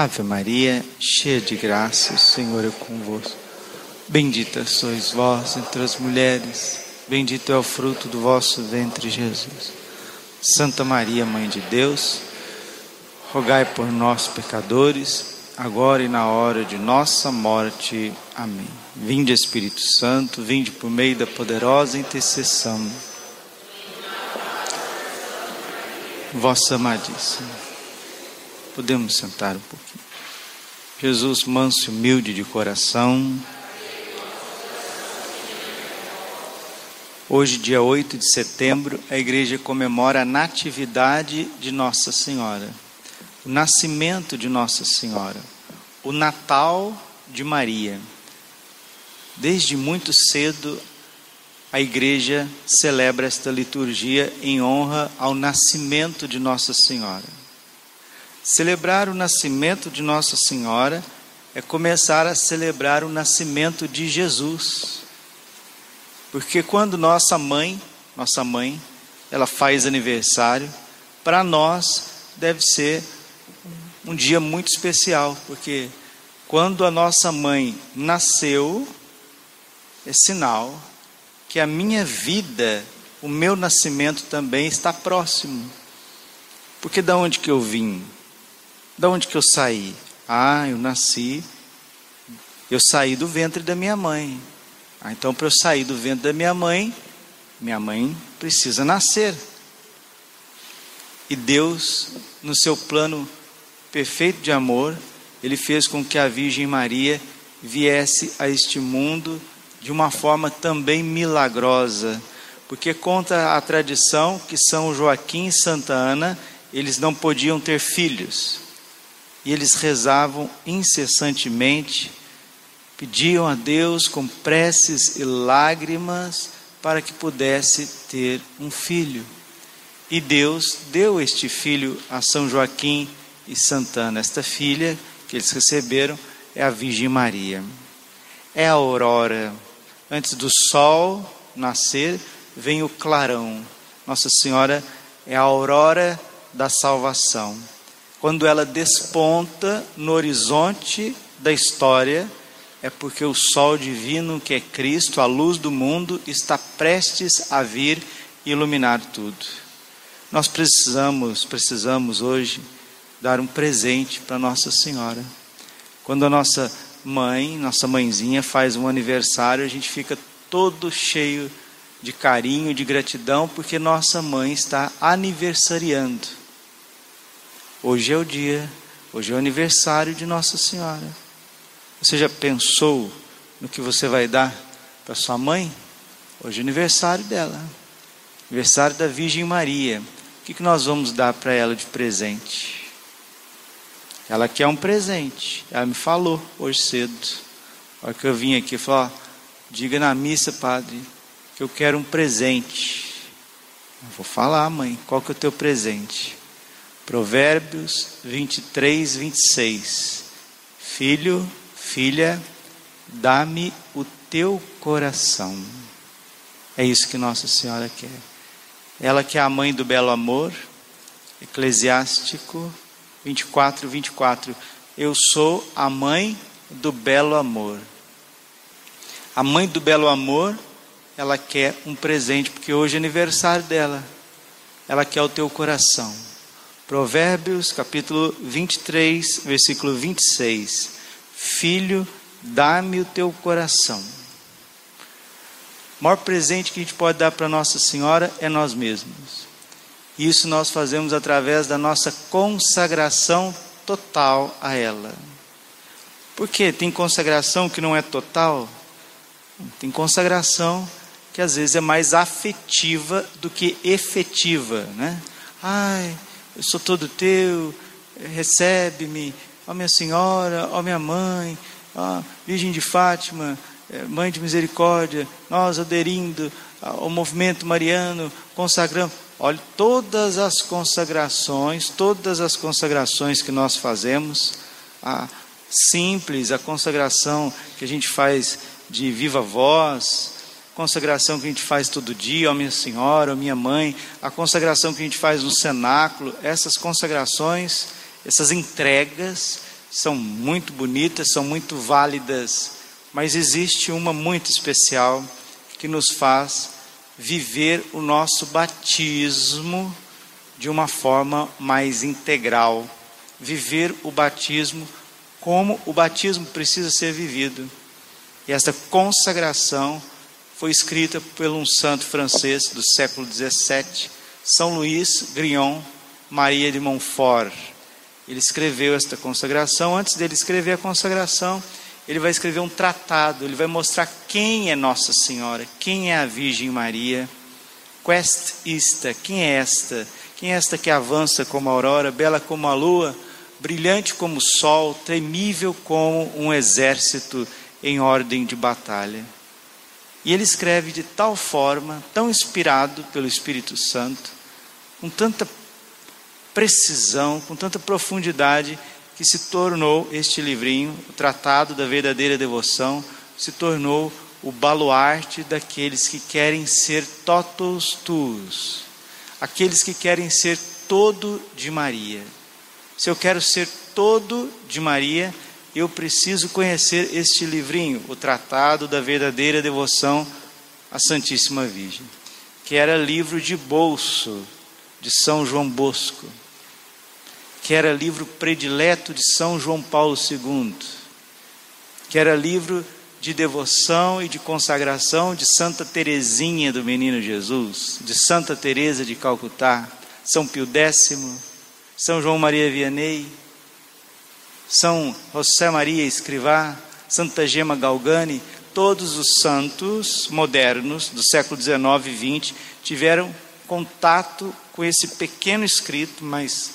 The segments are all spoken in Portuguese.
Ave Maria, cheia de graça, o Senhor é convosco. Bendita sois vós entre as mulheres, bendito é o fruto do vosso ventre, Jesus. Santa Maria, Mãe de Deus, rogai por nós, pecadores, agora e na hora de nossa morte. Amém. Vinde, Espírito Santo, vinde por meio da poderosa intercessão. Vossa amadíssima. Podemos sentar um pouquinho. Jesus, manso e humilde de coração. Hoje, dia 8 de setembro, a igreja comemora a natividade de Nossa Senhora, o nascimento de Nossa Senhora, o Natal de Maria. Desde muito cedo, a igreja celebra esta liturgia em honra ao nascimento de Nossa Senhora. Celebrar o nascimento de Nossa Senhora é começar a celebrar o nascimento de Jesus. Porque quando nossa mãe, nossa mãe, ela faz aniversário, para nós deve ser um dia muito especial, porque quando a nossa mãe nasceu, é sinal que a minha vida, o meu nascimento também está próximo. Porque da onde que eu vim? Da onde que eu saí? Ah, eu nasci, eu saí do ventre da minha mãe. Ah, então para eu sair do ventre da minha mãe, minha mãe precisa nascer. E Deus, no seu plano perfeito de amor, ele fez com que a Virgem Maria viesse a este mundo de uma forma também milagrosa, porque conta a tradição que São Joaquim e Santa Ana, eles não podiam ter filhos e eles rezavam incessantemente, pediam a Deus com preces e lágrimas para que pudesse ter um filho. E Deus deu este filho a São Joaquim e Santana. Esta filha que eles receberam é a Virgem Maria. É a aurora. Antes do sol nascer, vem o clarão. Nossa Senhora é a aurora da salvação quando ela desponta no horizonte da história, é porque o sol divino, que é Cristo, a luz do mundo, está prestes a vir iluminar tudo. Nós precisamos, precisamos hoje dar um presente para Nossa Senhora. Quando a nossa mãe, nossa mãezinha faz um aniversário, a gente fica todo cheio de carinho, de gratidão, porque nossa mãe está aniversariando. Hoje é o dia, hoje é o aniversário de Nossa Senhora. Você já pensou no que você vai dar para sua mãe? Hoje é aniversário dela, aniversário da Virgem Maria. O que, que nós vamos dar para ela de presente? Ela quer um presente. Ela me falou hoje cedo. A hora que eu vim aqui, falou: diga na missa, padre, que eu quero um presente. Eu vou falar, mãe, qual que é o teu presente? Provérbios 23, 26. Filho, filha, dá-me o teu coração. É isso que Nossa Senhora quer. Ela que é a mãe do belo amor, Eclesiástico 24, 24. Eu sou a mãe do belo amor. A mãe do belo amor, ela quer um presente, porque hoje é aniversário dela. Ela quer o teu coração. Provérbios capítulo 23, versículo 26. Filho, dá-me o teu coração. O maior presente que a gente pode dar para Nossa Senhora é nós mesmos. Isso nós fazemos através da nossa consagração total a ela. Porque tem consagração que não é total, tem consagração que às vezes é mais afetiva do que efetiva, né? Ai, eu sou todo teu, recebe-me, ó minha senhora, ó minha mãe, ó Virgem de Fátima, eh, Mãe de Misericórdia, nós aderindo ao movimento mariano, consagramos. Olha, todas as consagrações, todas as consagrações que nós fazemos, a simples, a consagração que a gente faz de viva voz, consagração que a gente faz todo dia, ó minha senhora, ó minha mãe, a consagração que a gente faz no cenáculo, essas consagrações, essas entregas são muito bonitas, são muito válidas, mas existe uma muito especial que nos faz viver o nosso batismo de uma forma mais integral, viver o batismo como o batismo precisa ser vivido. E esta consagração foi escrita por um santo francês do século XVII, São Luís Grignon Maria de Montfort. Ele escreveu esta consagração. Antes dele escrever a consagração, ele vai escrever um tratado, ele vai mostrar quem é Nossa Senhora, quem é a Virgem Maria. Quest ista, quem é esta? Quem é esta que avança como a aurora, bela como a lua, brilhante como o sol, temível como um exército em ordem de batalha? E ele escreve de tal forma, tão inspirado pelo Espírito Santo, com tanta precisão, com tanta profundidade, que se tornou este livrinho, o Tratado da Verdadeira Devoção, se tornou o baluarte daqueles que querem ser totus tuus, aqueles que querem ser todo de Maria. Se eu quero ser todo de Maria, eu preciso conhecer este livrinho, o Tratado da Verdadeira Devoção à Santíssima Virgem, que era livro de bolso de São João Bosco, que era livro predileto de São João Paulo II, que era livro de devoção e de consagração de Santa Teresinha do Menino Jesus, de Santa Teresa de Calcutá, São Pio X, São João Maria Vianney, são José Maria Escrivá, Santa Gema Galgani, todos os santos modernos do século 19 e 20 tiveram contato com esse pequeno escrito, mas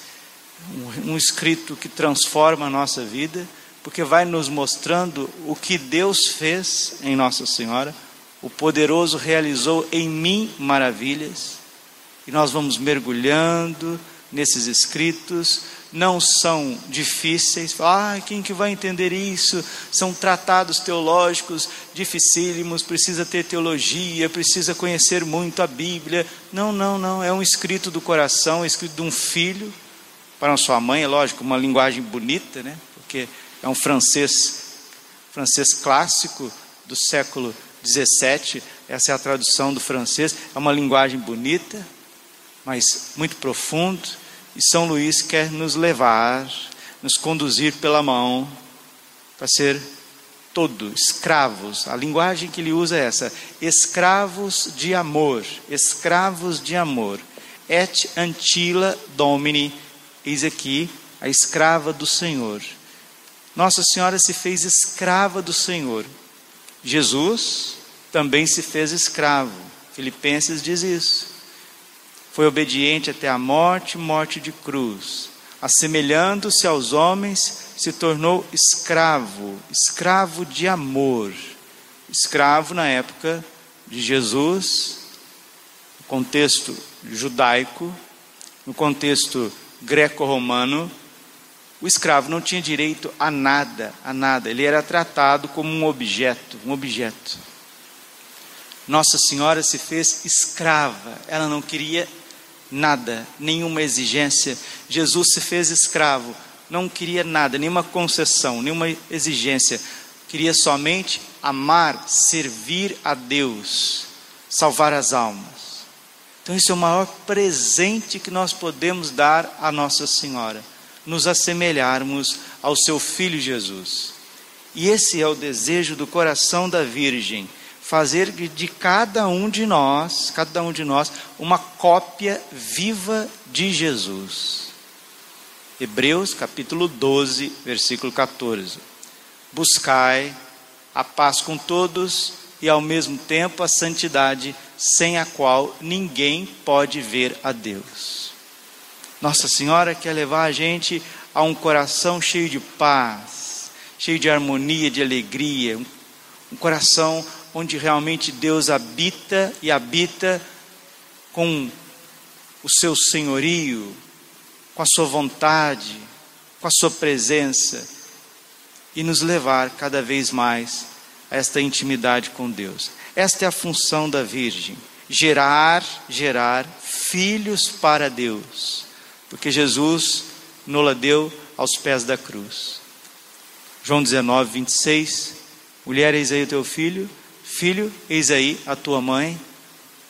um escrito que transforma a nossa vida, porque vai nos mostrando o que Deus fez em Nossa Senhora, o poderoso realizou em mim maravilhas, e nós vamos mergulhando nesses escritos, não são difíceis. Ah, quem que vai entender isso? São tratados teológicos dificílimos, precisa ter teologia, precisa conhecer muito a Bíblia. Não, não, não, é um escrito do coração, é escrito de um filho para sua mãe, é lógico, uma linguagem bonita, né? Porque é um francês, francês clássico do século 17, essa é a tradução do francês, é uma linguagem bonita, mas muito profundo e São Luís quer nos levar, nos conduzir pela mão, para ser todo escravos. A linguagem que ele usa é essa: escravos de amor, escravos de amor. Et antila domini, eis aqui a escrava do Senhor. Nossa Senhora se fez escrava do Senhor. Jesus também se fez escravo. Filipenses diz isso foi obediente até a morte, morte de cruz. Assemelhando-se aos homens, se tornou escravo, escravo de amor. Escravo na época de Jesus, no contexto judaico, no contexto greco-romano, o escravo não tinha direito a nada, a nada. Ele era tratado como um objeto, um objeto. Nossa Senhora se fez escrava. Ela não queria nada, nenhuma exigência. Jesus se fez escravo, não queria nada, nenhuma concessão, nenhuma exigência. Queria somente amar, servir a Deus, salvar as almas. Então, esse é o maior presente que nós podemos dar a Nossa Senhora, nos assemelharmos ao seu Filho Jesus. E esse é o desejo do coração da Virgem fazer de cada um de nós, cada um de nós, uma cópia viva de Jesus. Hebreus capítulo 12, versículo 14. Buscai a paz com todos e ao mesmo tempo a santidade, sem a qual ninguém pode ver a Deus. Nossa Senhora quer levar a gente a um coração cheio de paz, cheio de harmonia, de alegria, um coração onde realmente Deus habita e habita com o seu senhorio, com a sua vontade, com a sua presença e nos levar cada vez mais a esta intimidade com Deus. Esta é a função da Virgem: gerar, gerar filhos para Deus, porque Jesus nos deu aos pés da cruz. João 19, 26. Mulher, eis aí o teu filho. Filho, eis aí a tua mãe.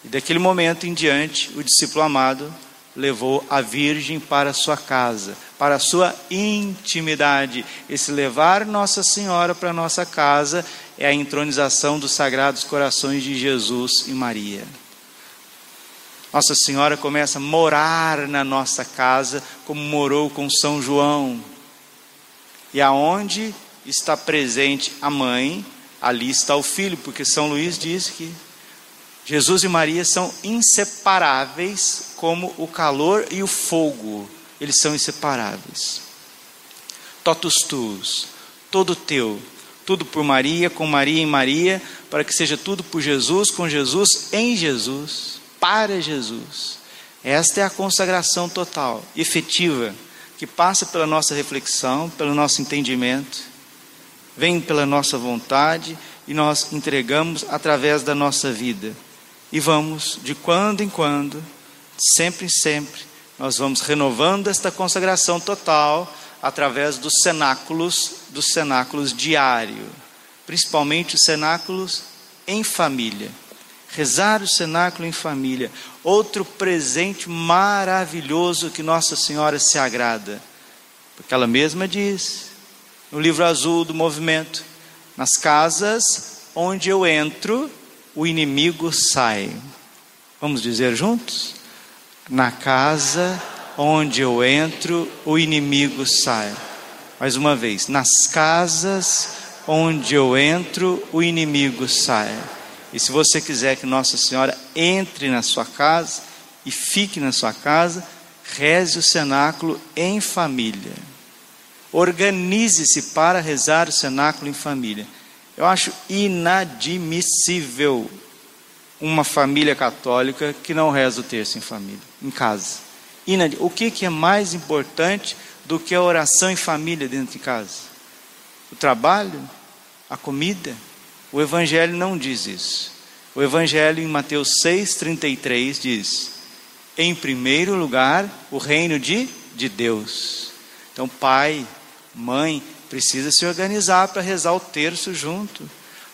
E daquele momento em diante, o discípulo amado levou a virgem para sua casa, para a sua intimidade. Esse levar Nossa Senhora para nossa casa é a entronização dos sagrados corações de Jesus e Maria. Nossa Senhora começa a morar na nossa casa, como morou com São João. E aonde está presente a mãe, ali está o filho, porque São Luís diz que Jesus e Maria são inseparáveis como o calor e o fogo, eles são inseparáveis. Totus tuus, todo teu, tudo por Maria, com Maria em Maria, para que seja tudo por Jesus, com Jesus, em Jesus, para Jesus. Esta é a consagração total, efetiva, que passa pela nossa reflexão, pelo nosso entendimento, vem pela nossa vontade e nós entregamos através da nossa vida. E vamos, de quando em quando, sempre em sempre, nós vamos renovando esta consagração total através dos cenáculos, dos cenáculos diário, principalmente os cenáculos em família. Rezar o cenáculo em família, outro presente maravilhoso que Nossa Senhora se agrada, porque ela mesma diz no livro azul do movimento: nas casas onde eu entro, o inimigo sai. Vamos dizer juntos? Na casa onde eu entro, o inimigo sai. Mais uma vez, nas casas onde eu entro, o inimigo sai. E se você quiser que Nossa Senhora entre na sua casa e fique na sua casa, reze o cenáculo em família. Organize-se para rezar o cenáculo em família. Eu acho inadmissível uma família católica que não reza o terço em família, em casa. Inad... O que, que é mais importante do que a oração em família dentro de casa? O trabalho? A comida? O Evangelho não diz isso. O Evangelho em Mateus 6,33 diz: em primeiro lugar, o reino de, de Deus. Então, pai, mãe, precisa se organizar para rezar o terço junto.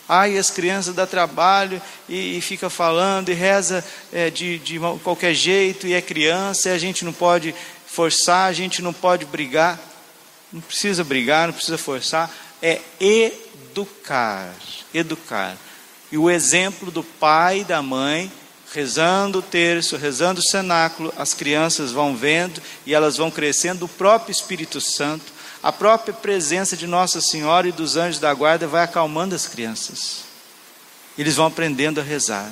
Ai, as crianças dá trabalho e, e fica falando e reza é, de, de qualquer jeito, e é criança, e a gente não pode forçar, a gente não pode brigar. Não precisa brigar, não precisa forçar, é educar. Educar. E o exemplo do pai e da mãe rezando o terço, rezando o cenáculo, as crianças vão vendo e elas vão crescendo, o próprio Espírito Santo a própria presença de Nossa Senhora e dos anjos da guarda vai acalmando as crianças. Eles vão aprendendo a rezar.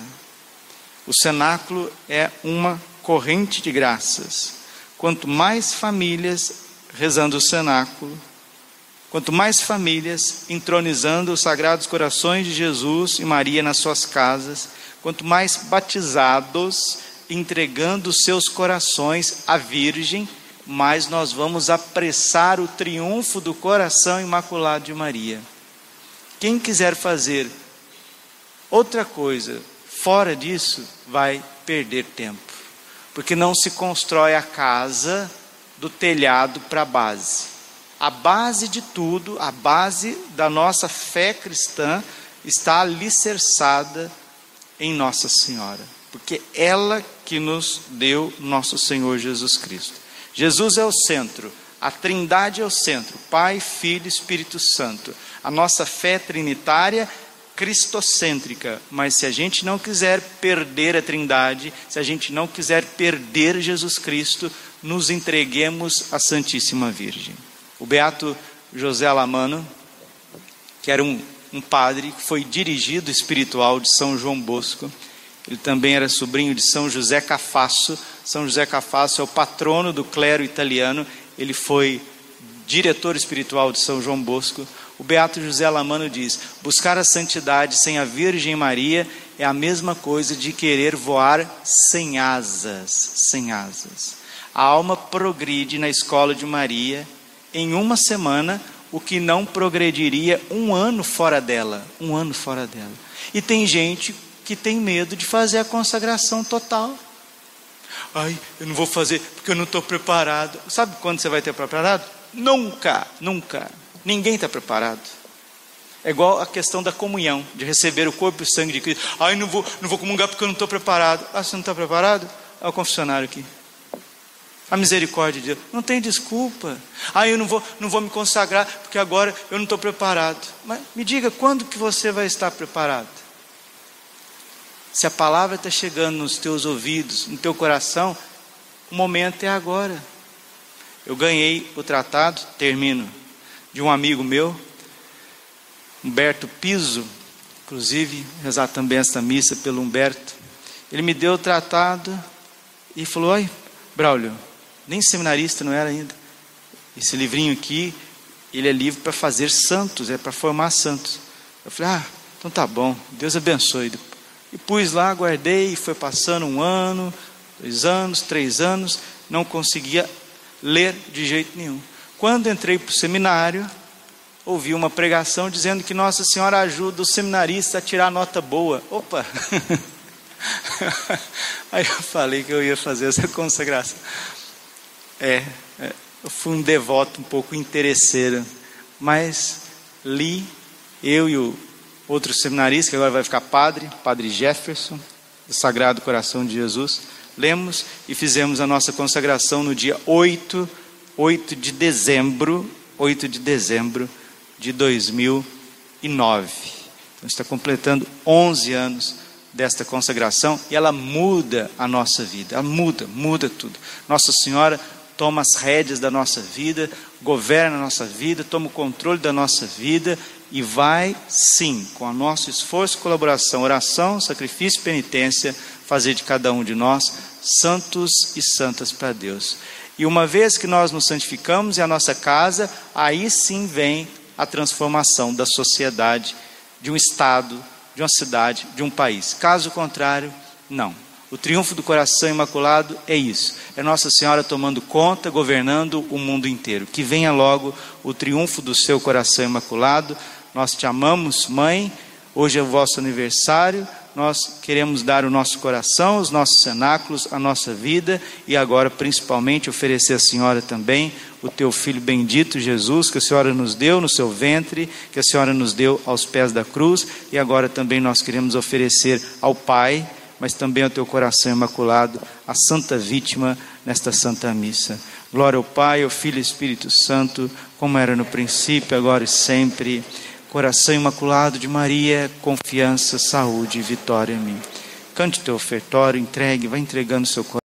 O cenáculo é uma corrente de graças. Quanto mais famílias rezando o cenáculo, quanto mais famílias entronizando os sagrados corações de Jesus e Maria nas suas casas, quanto mais batizados entregando seus corações à Virgem mais nós vamos apressar o triunfo do coração imaculado de Maria. Quem quiser fazer outra coisa fora disso, vai perder tempo, porque não se constrói a casa do telhado para a base. A base de tudo, a base da nossa fé cristã, está alicerçada em Nossa Senhora, porque ela que nos deu nosso Senhor Jesus Cristo. Jesus é o centro, a Trindade é o centro, Pai, Filho Espírito Santo. A nossa fé trinitária cristocêntrica, mas se a gente não quiser perder a Trindade, se a gente não quiser perder Jesus Cristo, nos entreguemos à Santíssima Virgem. O beato José Alamano, que era um, um padre, foi dirigido espiritual de São João Bosco, ele também era sobrinho de São José Cafasso. São José Cafasso é o patrono do clero italiano. Ele foi diretor espiritual de São João Bosco. O beato José Lamano diz: buscar a santidade sem a Virgem Maria é a mesma coisa de querer voar sem asas, sem asas. A alma progride na escola de Maria em uma semana o que não progrediria um ano fora dela, um ano fora dela. E tem gente que tem medo de fazer a consagração total. Ai, eu não vou fazer porque eu não estou preparado. Sabe quando você vai ter preparado? Nunca, nunca. Ninguém está preparado. É igual a questão da comunhão, de receber o corpo e o sangue de Cristo. Ai, não vou, não vou comungar porque eu não estou preparado. Ah, você não está preparado? É o confessionário aqui. A misericórdia de Deus. Não tem desculpa. Ah, eu não vou, não vou me consagrar porque agora eu não estou preparado. Mas me diga, quando que você vai estar preparado? Se a palavra está chegando nos teus ouvidos, no teu coração, o momento é agora. Eu ganhei o tratado, termino, de um amigo meu, Humberto Piso, inclusive, rezar também esta missa pelo Humberto. Ele me deu o tratado e falou: Oi, Braulio, nem seminarista não era ainda. Esse livrinho aqui, ele é livro para fazer santos, é para formar santos. Eu falei: Ah, então tá bom, Deus abençoe. E pus lá, guardei, foi passando um ano, dois anos, três anos, não conseguia ler de jeito nenhum. Quando entrei para o seminário, ouvi uma pregação dizendo que Nossa Senhora ajuda o seminarista a tirar nota boa. Opa! Aí eu falei que eu ia fazer essa consagração. É, é, eu fui um devoto um pouco interesseiro, mas li, eu e o outro seminarista, que agora vai ficar padre, padre Jefferson, do Sagrado Coração de Jesus, lemos e fizemos a nossa consagração no dia 8, 8 de dezembro, 8 de dezembro de 2009. Então está completando 11 anos desta consagração e ela muda a nossa vida, ela muda, muda tudo. Nossa Senhora toma as rédeas da nossa vida, governa a nossa vida, toma o controle da nossa vida e vai, sim, com o nosso esforço, colaboração, oração, sacrifício penitência, fazer de cada um de nós santos e santas para Deus. E uma vez que nós nos santificamos e a nossa casa, aí sim vem a transformação da sociedade, de um estado, de uma cidade, de um país. Caso contrário, não. O triunfo do coração imaculado é isso. É Nossa Senhora tomando conta, governando o mundo inteiro. Que venha logo o triunfo do seu coração imaculado. Nós te amamos, mãe. Hoje é o vosso aniversário. Nós queremos dar o nosso coração, os nossos cenáculos, a nossa vida e agora principalmente oferecer à Senhora também o teu filho bendito Jesus, que a Senhora nos deu no seu ventre, que a Senhora nos deu aos pés da cruz e agora também nós queremos oferecer ao Pai mas também ao teu coração imaculado, a santa vítima nesta santa missa. Glória ao Pai, ao Filho e Espírito Santo, como era no princípio, agora e sempre. Coração imaculado de Maria, confiança, saúde e vitória em mim. Cante teu ofertório, entregue, vai entregando seu coração.